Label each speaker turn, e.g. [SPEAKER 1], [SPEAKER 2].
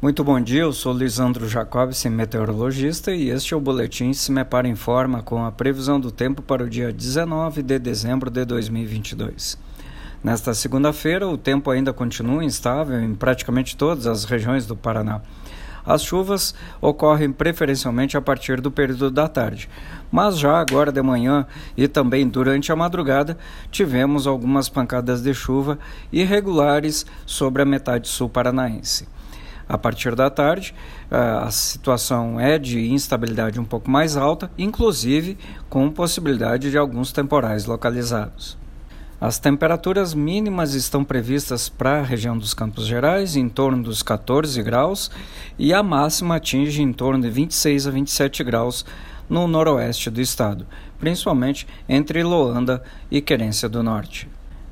[SPEAKER 1] Muito bom dia, eu sou Lisandro Jacobson, meteorologista, e este é o Boletim Se Me Para Informa com a previsão do tempo para o dia 19 de dezembro de 2022. Nesta segunda-feira, o tempo ainda continua instável em praticamente todas as regiões do Paraná. As chuvas ocorrem preferencialmente a partir do período da tarde, mas já agora de manhã e também durante a madrugada tivemos algumas pancadas de chuva irregulares sobre a metade sul paranaense. A partir da tarde, a situação é de instabilidade um pouco mais alta, inclusive com possibilidade de alguns temporais localizados. As temperaturas mínimas estão previstas para a região dos Campos Gerais em torno dos 14 graus e a máxima atinge em torno de 26 a 27 graus no noroeste do estado, principalmente entre Loanda e Querência do Norte.